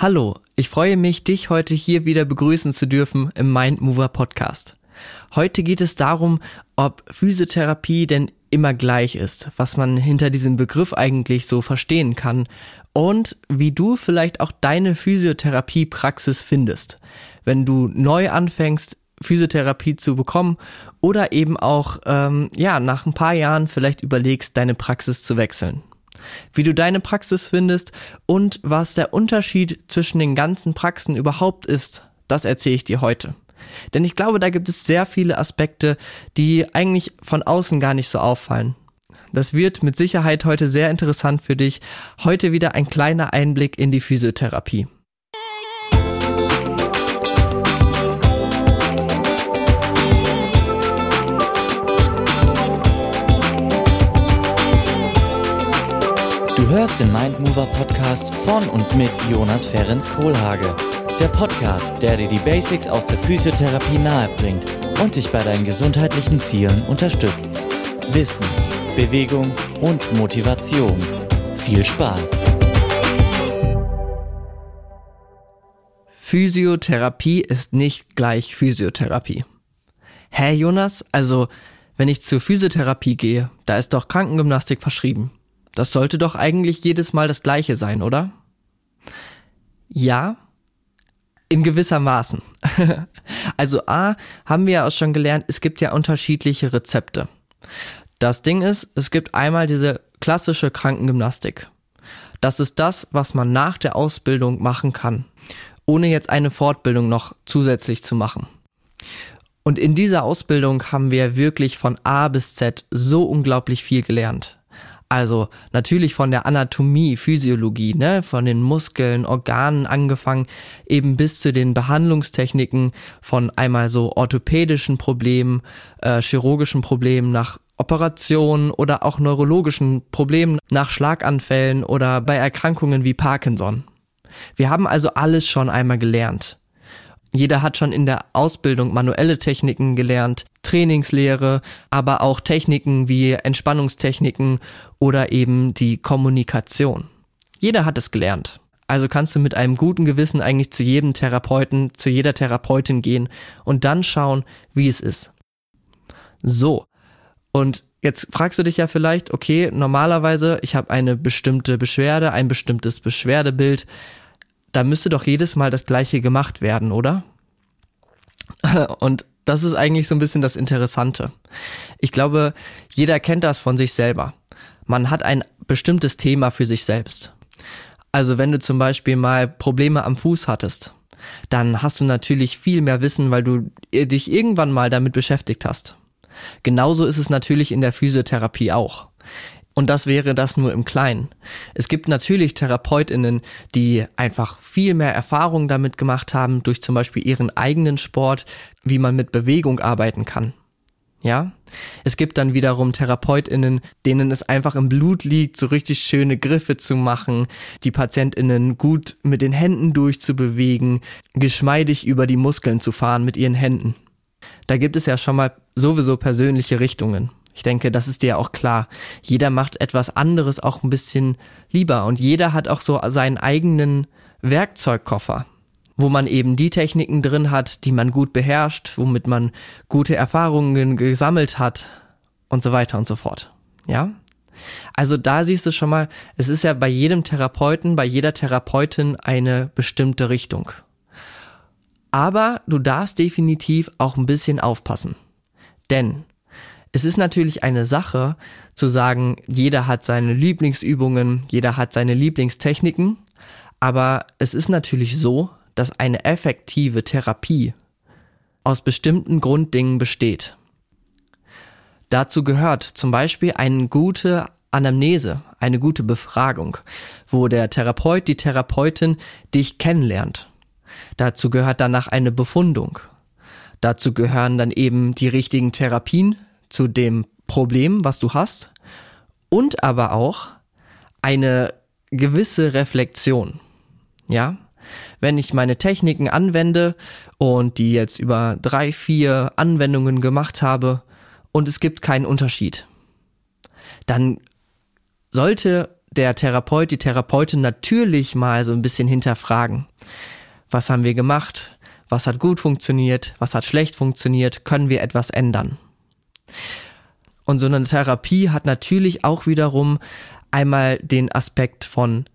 Hallo, ich freue mich, dich heute hier wieder begrüßen zu dürfen im Mind Mover Podcast. Heute geht es darum, ob Physiotherapie denn immer gleich ist, was man hinter diesem Begriff eigentlich so verstehen kann und wie du vielleicht auch deine Physiotherapiepraxis findest, wenn du neu anfängst, Physiotherapie zu bekommen oder eben auch ähm, ja nach ein paar Jahren vielleicht überlegst, deine Praxis zu wechseln wie du deine Praxis findest und was der Unterschied zwischen den ganzen Praxen überhaupt ist, das erzähle ich dir heute. Denn ich glaube, da gibt es sehr viele Aspekte, die eigentlich von außen gar nicht so auffallen. Das wird mit Sicherheit heute sehr interessant für dich. Heute wieder ein kleiner Einblick in die Physiotherapie. Du hörst den Mindmover Podcast von und mit Jonas Ferenc Kohlhage. Der Podcast, der dir die Basics aus der Physiotherapie nahebringt und dich bei deinen gesundheitlichen Zielen unterstützt. Wissen, Bewegung und Motivation. Viel Spaß! Physiotherapie ist nicht gleich Physiotherapie. Hä, Jonas? Also, wenn ich zur Physiotherapie gehe, da ist doch Krankengymnastik verschrieben. Das sollte doch eigentlich jedes Mal das gleiche sein, oder? Ja, in gewisser Maßen. also A, haben wir ja auch schon gelernt, es gibt ja unterschiedliche Rezepte. Das Ding ist, es gibt einmal diese klassische Krankengymnastik. Das ist das, was man nach der Ausbildung machen kann, ohne jetzt eine Fortbildung noch zusätzlich zu machen. Und in dieser Ausbildung haben wir wirklich von A bis Z so unglaublich viel gelernt. Also natürlich von der Anatomie, Physiologie, ne, von den Muskeln, Organen angefangen, eben bis zu den Behandlungstechniken von einmal so orthopädischen Problemen, äh, chirurgischen Problemen nach Operationen oder auch neurologischen Problemen nach Schlaganfällen oder bei Erkrankungen wie Parkinson. Wir haben also alles schon einmal gelernt. Jeder hat schon in der Ausbildung manuelle Techniken gelernt, Trainingslehre, aber auch Techniken wie Entspannungstechniken oder eben die Kommunikation. Jeder hat es gelernt. Also kannst du mit einem guten Gewissen eigentlich zu jedem Therapeuten, zu jeder Therapeutin gehen und dann schauen, wie es ist. So. Und jetzt fragst du dich ja vielleicht, okay, normalerweise, ich habe eine bestimmte Beschwerde, ein bestimmtes Beschwerdebild da müsste doch jedes Mal das gleiche gemacht werden, oder? Und das ist eigentlich so ein bisschen das Interessante. Ich glaube, jeder kennt das von sich selber. Man hat ein bestimmtes Thema für sich selbst. Also wenn du zum Beispiel mal Probleme am Fuß hattest, dann hast du natürlich viel mehr Wissen, weil du dich irgendwann mal damit beschäftigt hast. Genauso ist es natürlich in der Physiotherapie auch. Und das wäre das nur im Kleinen. Es gibt natürlich Therapeutinnen, die einfach viel mehr Erfahrung damit gemacht haben, durch zum Beispiel ihren eigenen Sport, wie man mit Bewegung arbeiten kann. Ja? Es gibt dann wiederum Therapeutinnen, denen es einfach im Blut liegt, so richtig schöne Griffe zu machen, die Patientinnen gut mit den Händen durchzubewegen, geschmeidig über die Muskeln zu fahren mit ihren Händen. Da gibt es ja schon mal sowieso persönliche Richtungen. Ich denke, das ist dir auch klar. Jeder macht etwas anderes auch ein bisschen lieber und jeder hat auch so seinen eigenen Werkzeugkoffer, wo man eben die Techniken drin hat, die man gut beherrscht, womit man gute Erfahrungen gesammelt hat und so weiter und so fort. Ja? Also da siehst du schon mal, es ist ja bei jedem Therapeuten, bei jeder Therapeutin eine bestimmte Richtung. Aber du darfst definitiv auch ein bisschen aufpassen. Denn es ist natürlich eine Sache zu sagen, jeder hat seine Lieblingsübungen, jeder hat seine Lieblingstechniken, aber es ist natürlich so, dass eine effektive Therapie aus bestimmten Grunddingen besteht. Dazu gehört zum Beispiel eine gute Anamnese, eine gute Befragung, wo der Therapeut, die Therapeutin dich kennenlernt. Dazu gehört danach eine Befundung. Dazu gehören dann eben die richtigen Therapien, zu dem Problem, was du hast und aber auch eine gewisse Reflexion. Ja? Wenn ich meine Techniken anwende und die jetzt über drei, vier Anwendungen gemacht habe und es gibt keinen Unterschied, dann sollte der Therapeut, die Therapeutin natürlich mal so ein bisschen hinterfragen. Was haben wir gemacht? Was hat gut funktioniert? Was hat schlecht funktioniert? Können wir etwas ändern? Und so eine Therapie hat natürlich auch wiederum einmal den Aspekt von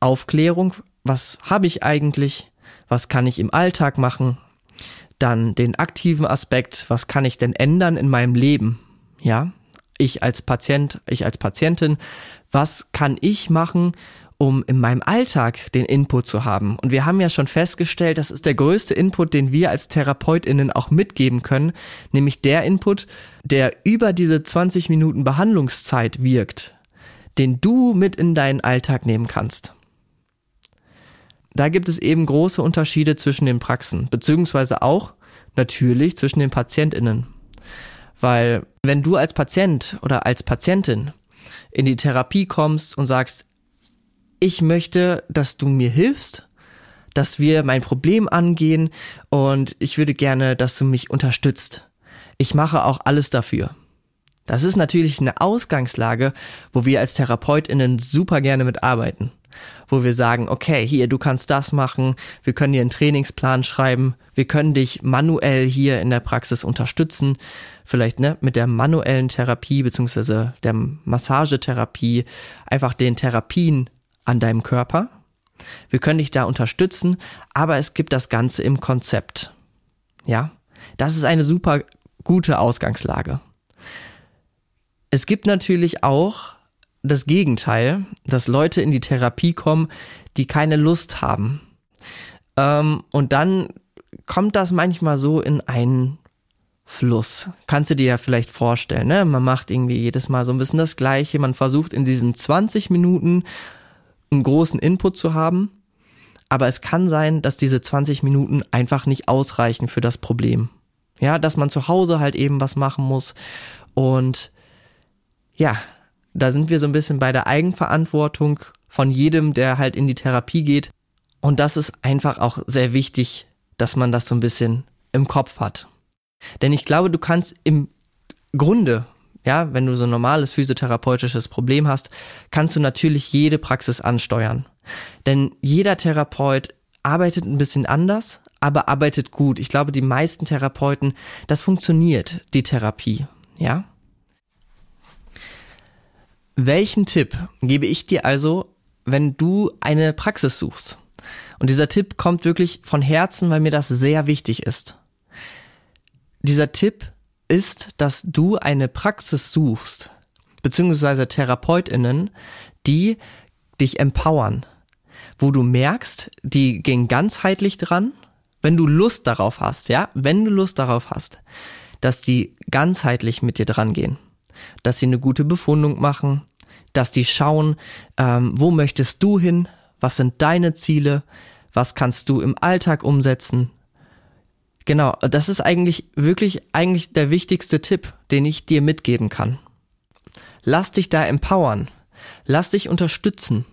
Aufklärung. Was habe ich eigentlich? Was kann ich im Alltag machen? Dann den aktiven Aspekt. Was kann ich denn ändern in meinem Leben? Ja, ich als Patient, ich als Patientin, was kann ich machen, um in meinem Alltag den Input zu haben. Und wir haben ja schon festgestellt, das ist der größte Input, den wir als Therapeutinnen auch mitgeben können, nämlich der Input, der über diese 20 Minuten Behandlungszeit wirkt, den du mit in deinen Alltag nehmen kannst. Da gibt es eben große Unterschiede zwischen den Praxen, beziehungsweise auch natürlich zwischen den Patientinnen. Weil wenn du als Patient oder als Patientin in die Therapie kommst und sagst, ich möchte, dass du mir hilfst, dass wir mein Problem angehen und ich würde gerne, dass du mich unterstützt. Ich mache auch alles dafür. Das ist natürlich eine Ausgangslage, wo wir als Therapeutinnen super gerne mitarbeiten wo wir sagen, okay, hier, du kannst das machen, wir können dir einen Trainingsplan schreiben, wir können dich manuell hier in der Praxis unterstützen, vielleicht ne, mit der manuellen Therapie beziehungsweise der Massagetherapie, einfach den Therapien an deinem Körper. Wir können dich da unterstützen, aber es gibt das Ganze im Konzept. Ja, das ist eine super gute Ausgangslage. Es gibt natürlich auch das Gegenteil, dass Leute in die Therapie kommen, die keine Lust haben. Ähm, und dann kommt das manchmal so in einen Fluss. Kannst du dir ja vielleicht vorstellen, ne? Man macht irgendwie jedes Mal so ein bisschen das Gleiche. Man versucht in diesen 20 Minuten einen großen Input zu haben. Aber es kann sein, dass diese 20 Minuten einfach nicht ausreichen für das Problem. Ja, dass man zu Hause halt eben was machen muss. Und ja, da sind wir so ein bisschen bei der Eigenverantwortung von jedem, der halt in die Therapie geht. Und das ist einfach auch sehr wichtig, dass man das so ein bisschen im Kopf hat. Denn ich glaube, du kannst im Grunde, ja, wenn du so ein normales physiotherapeutisches Problem hast, kannst du natürlich jede Praxis ansteuern. Denn jeder Therapeut arbeitet ein bisschen anders, aber arbeitet gut. Ich glaube, die meisten Therapeuten, das funktioniert, die Therapie, ja. Welchen Tipp gebe ich dir also, wenn du eine Praxis suchst? Und dieser Tipp kommt wirklich von Herzen, weil mir das sehr wichtig ist. Dieser Tipp ist, dass du eine Praxis suchst, beziehungsweise Therapeutinnen, die dich empowern, wo du merkst, die gehen ganzheitlich dran, wenn du Lust darauf hast, ja, wenn du Lust darauf hast, dass die ganzheitlich mit dir dran gehen dass sie eine gute Befundung machen, dass die schauen, ähm, wo möchtest du hin, was sind deine Ziele, was kannst du im Alltag umsetzen. Genau, das ist eigentlich wirklich eigentlich der wichtigste Tipp, den ich dir mitgeben kann. Lass dich da empowern, lass dich unterstützen.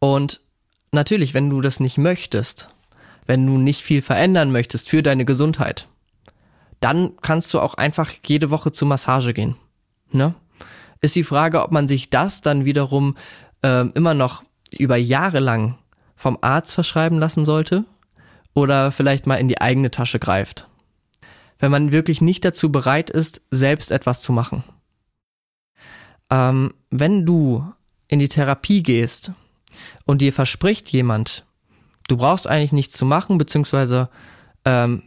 Und natürlich, wenn du das nicht möchtest, wenn du nicht viel verändern möchtest für deine Gesundheit, dann kannst du auch einfach jede Woche zur Massage gehen. Ne? Ist die Frage, ob man sich das dann wiederum äh, immer noch über Jahre lang vom Arzt verschreiben lassen sollte oder vielleicht mal in die eigene Tasche greift. Wenn man wirklich nicht dazu bereit ist, selbst etwas zu machen. Ähm, wenn du in die Therapie gehst und dir verspricht jemand, du brauchst eigentlich nichts zu machen, beziehungsweise ähm,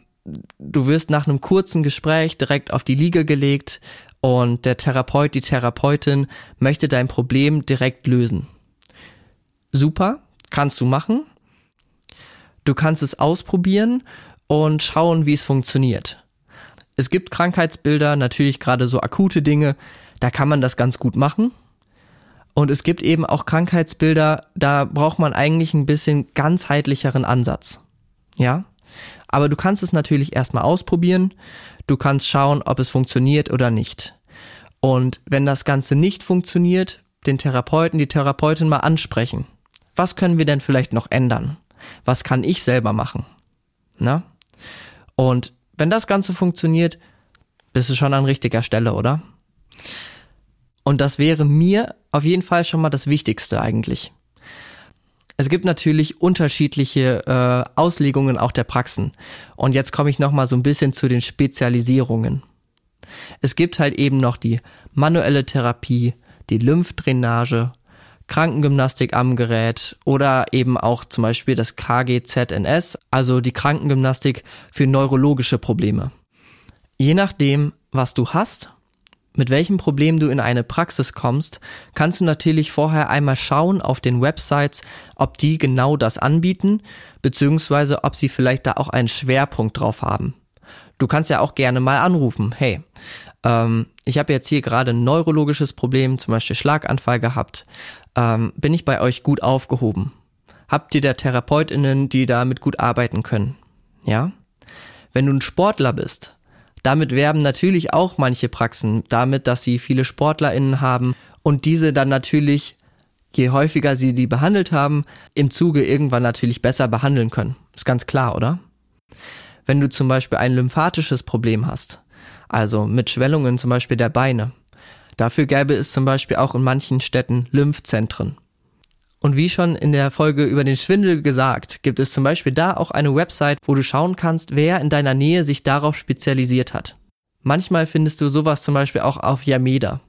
du wirst nach einem kurzen Gespräch direkt auf die Liege gelegt und der Therapeut, die Therapeutin möchte dein Problem direkt lösen. Super, kannst du machen. Du kannst es ausprobieren und schauen, wie es funktioniert. Es gibt Krankheitsbilder, natürlich gerade so akute Dinge, da kann man das ganz gut machen. Und es gibt eben auch Krankheitsbilder, da braucht man eigentlich ein bisschen ganzheitlicheren Ansatz. Ja? Aber du kannst es natürlich erstmal ausprobieren. Du kannst schauen, ob es funktioniert oder nicht. Und wenn das Ganze nicht funktioniert, den Therapeuten, die Therapeutin mal ansprechen. Was können wir denn vielleicht noch ändern? Was kann ich selber machen? Na? Und wenn das Ganze funktioniert, bist du schon an richtiger Stelle, oder? Und das wäre mir auf jeden Fall schon mal das Wichtigste eigentlich. Es gibt natürlich unterschiedliche äh, Auslegungen auch der Praxen. Und jetzt komme ich noch mal so ein bisschen zu den Spezialisierungen. Es gibt halt eben noch die manuelle Therapie, die Lymphdrainage, Krankengymnastik am Gerät oder eben auch zum Beispiel das KGZNS, also die Krankengymnastik für neurologische Probleme. Je nachdem, was du hast, mit welchem Problem du in eine Praxis kommst, kannst du natürlich vorher einmal schauen auf den Websites, ob die genau das anbieten, beziehungsweise ob sie vielleicht da auch einen Schwerpunkt drauf haben. Du kannst ja auch gerne mal anrufen. Hey, ähm, ich habe jetzt hier gerade ein neurologisches Problem, zum Beispiel Schlaganfall gehabt. Ähm, bin ich bei euch gut aufgehoben? Habt ihr da TherapeutInnen, die damit gut arbeiten können? Ja? Wenn du ein Sportler bist, damit werben natürlich auch manche Praxen damit, dass sie viele SportlerInnen haben und diese dann natürlich, je häufiger sie die behandelt haben, im Zuge irgendwann natürlich besser behandeln können. Ist ganz klar, oder? Wenn du zum Beispiel ein lymphatisches Problem hast, also mit Schwellungen zum Beispiel der Beine, dafür gäbe es zum Beispiel auch in manchen Städten Lymphzentren. Und wie schon in der Folge über den Schwindel gesagt, gibt es zum Beispiel da auch eine Website, wo du schauen kannst, wer in deiner Nähe sich darauf spezialisiert hat. Manchmal findest du sowas zum Beispiel auch auf Yameda.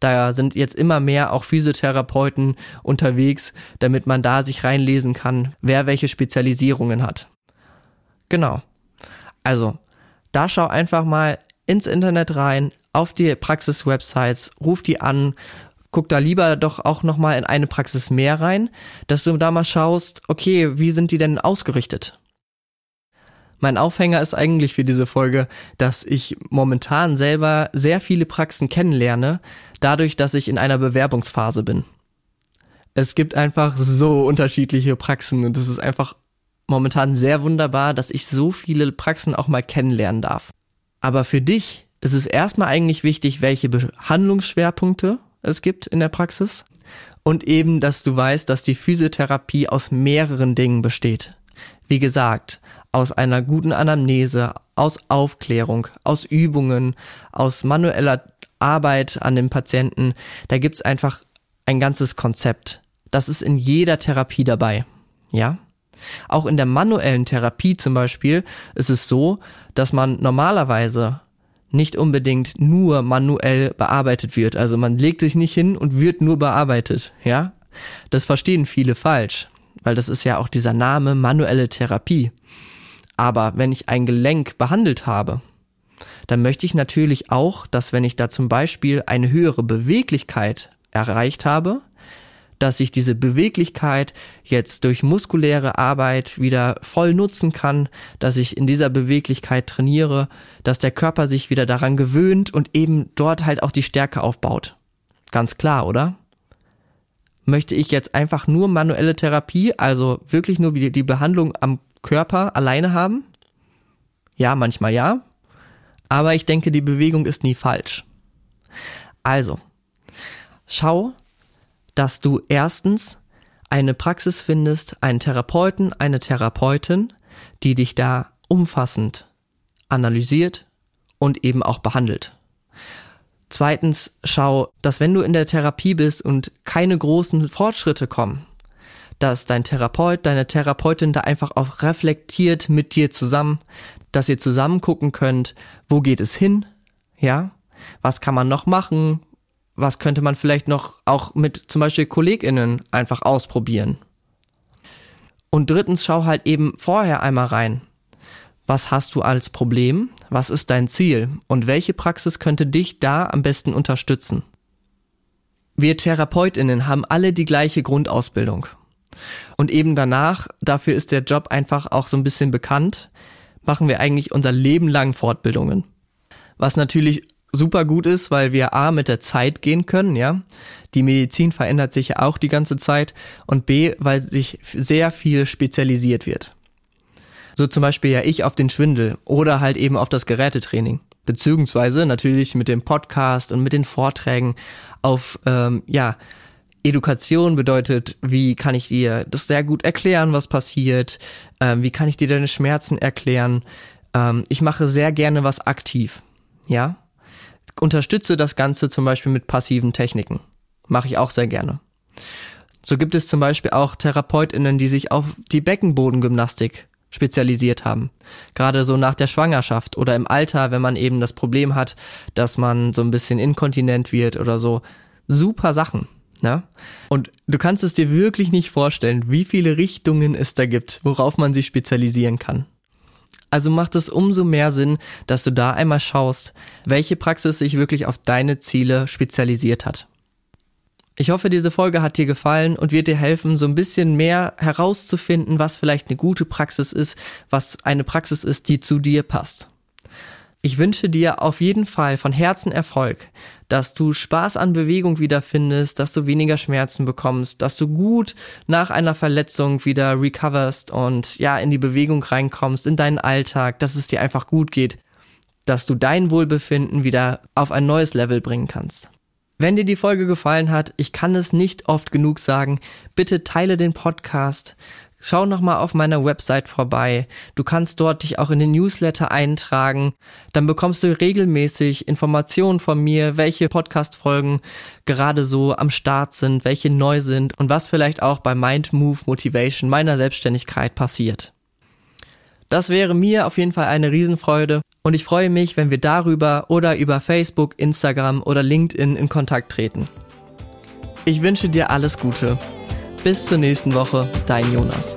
Da sind jetzt immer mehr auch Physiotherapeuten unterwegs, damit man da sich reinlesen kann, wer welche Spezialisierungen hat. Genau. Also, da schau einfach mal ins Internet rein, auf die Praxis-Websites, ruf die an guck da lieber doch auch nochmal in eine Praxis mehr rein, dass du da mal schaust, okay, wie sind die denn ausgerichtet? Mein Aufhänger ist eigentlich für diese Folge, dass ich momentan selber sehr viele Praxen kennenlerne, dadurch, dass ich in einer Bewerbungsphase bin. Es gibt einfach so unterschiedliche Praxen und es ist einfach momentan sehr wunderbar, dass ich so viele Praxen auch mal kennenlernen darf. Aber für dich ist es erstmal eigentlich wichtig, welche Behandlungsschwerpunkte es gibt in der Praxis und eben, dass du weißt, dass die Physiotherapie aus mehreren Dingen besteht. Wie gesagt, aus einer guten Anamnese, aus Aufklärung, aus Übungen, aus manueller Arbeit an dem Patienten. Da gibt's einfach ein ganzes Konzept. Das ist in jeder Therapie dabei. Ja? Auch in der manuellen Therapie zum Beispiel ist es so, dass man normalerweise nicht unbedingt nur manuell bearbeitet wird. Also man legt sich nicht hin und wird nur bearbeitet, ja? Das verstehen viele falsch, weil das ist ja auch dieser Name manuelle Therapie. Aber wenn ich ein Gelenk behandelt habe, dann möchte ich natürlich auch, dass wenn ich da zum Beispiel eine höhere Beweglichkeit erreicht habe, dass ich diese Beweglichkeit jetzt durch muskuläre Arbeit wieder voll nutzen kann, dass ich in dieser Beweglichkeit trainiere, dass der Körper sich wieder daran gewöhnt und eben dort halt auch die Stärke aufbaut. Ganz klar, oder? Möchte ich jetzt einfach nur manuelle Therapie, also wirklich nur die Behandlung am Körper alleine haben? Ja, manchmal ja. Aber ich denke, die Bewegung ist nie falsch. Also, schau, dass du erstens eine Praxis findest, einen Therapeuten, eine Therapeutin, die dich da umfassend analysiert und eben auch behandelt. Zweitens schau, dass wenn du in der Therapie bist und keine großen Fortschritte kommen, dass dein Therapeut, deine Therapeutin da einfach auch reflektiert mit dir zusammen, dass ihr zusammen gucken könnt, wo geht es hin, ja, was kann man noch machen, was könnte man vielleicht noch auch mit zum Beispiel KollegInnen einfach ausprobieren? Und drittens schau halt eben vorher einmal rein. Was hast du als Problem? Was ist dein Ziel? Und welche Praxis könnte dich da am besten unterstützen? Wir TherapeutInnen haben alle die gleiche Grundausbildung. Und eben danach, dafür ist der Job einfach auch so ein bisschen bekannt, machen wir eigentlich unser Leben lang Fortbildungen. Was natürlich super gut ist, weil wir A mit der Zeit gehen können, ja. Die Medizin verändert sich ja auch die ganze Zeit und B, weil sich sehr viel spezialisiert wird. So zum Beispiel ja ich auf den Schwindel oder halt eben auf das Gerätetraining. Beziehungsweise natürlich mit dem Podcast und mit den Vorträgen auf, ähm, ja, Education bedeutet, wie kann ich dir das sehr gut erklären, was passiert, ähm, wie kann ich dir deine Schmerzen erklären. Ähm, ich mache sehr gerne was aktiv, ja unterstütze das Ganze zum Beispiel mit passiven Techniken. Mache ich auch sehr gerne. So gibt es zum Beispiel auch TherapeutInnen, die sich auf die Beckenbodengymnastik spezialisiert haben. Gerade so nach der Schwangerschaft oder im Alter, wenn man eben das Problem hat, dass man so ein bisschen inkontinent wird oder so. Super Sachen. Ne? Und du kannst es dir wirklich nicht vorstellen, wie viele Richtungen es da gibt, worauf man sich spezialisieren kann. Also macht es umso mehr Sinn, dass du da einmal schaust, welche Praxis sich wirklich auf deine Ziele spezialisiert hat. Ich hoffe, diese Folge hat dir gefallen und wird dir helfen, so ein bisschen mehr herauszufinden, was vielleicht eine gute Praxis ist, was eine Praxis ist, die zu dir passt. Ich wünsche dir auf jeden Fall von Herzen Erfolg, dass du Spaß an Bewegung wiederfindest, dass du weniger Schmerzen bekommst, dass du gut nach einer Verletzung wieder recoverst und ja, in die Bewegung reinkommst, in deinen Alltag, dass es dir einfach gut geht, dass du dein Wohlbefinden wieder auf ein neues Level bringen kannst. Wenn dir die Folge gefallen hat, ich kann es nicht oft genug sagen, bitte teile den Podcast, Schau nochmal auf meiner Website vorbei. Du kannst dort dich auch in den Newsletter eintragen. Dann bekommst du regelmäßig Informationen von mir, welche Podcast-Folgen gerade so am Start sind, welche neu sind und was vielleicht auch bei Mind Move Motivation meiner Selbstständigkeit passiert. Das wäre mir auf jeden Fall eine Riesenfreude und ich freue mich, wenn wir darüber oder über Facebook, Instagram oder LinkedIn in Kontakt treten. Ich wünsche dir alles Gute bis zur nächsten Woche, dein Jonas.